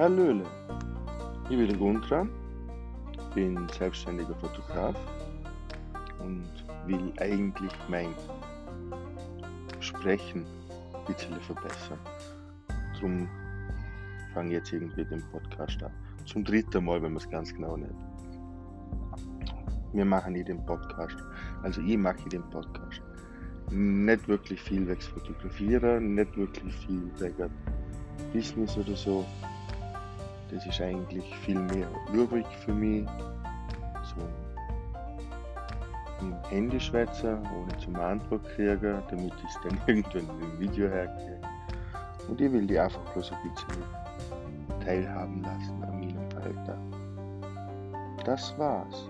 Hallöle, ich bin der Guntra, bin selbstständiger Fotograf und will eigentlich mein Sprechen ein bisschen verbessern. Darum fange ich jetzt irgendwie den Podcast an. Zum dritten Mal, wenn man es ganz genau nimmt. Wir machen hier den Podcast. Also ich mache den Podcast. Nicht wirklich viel wegs fotografieren, nicht wirklich viel wegen Business oder so. Das ist eigentlich viel mehr übrig für mich. So im Handy schwätzen, ohne zum Antwort kriegen, damit ich es dann irgendwann im Video herkriege. Und ich will die einfach bloß ein bisschen teilhaben lassen an meinem Alter. Das war's.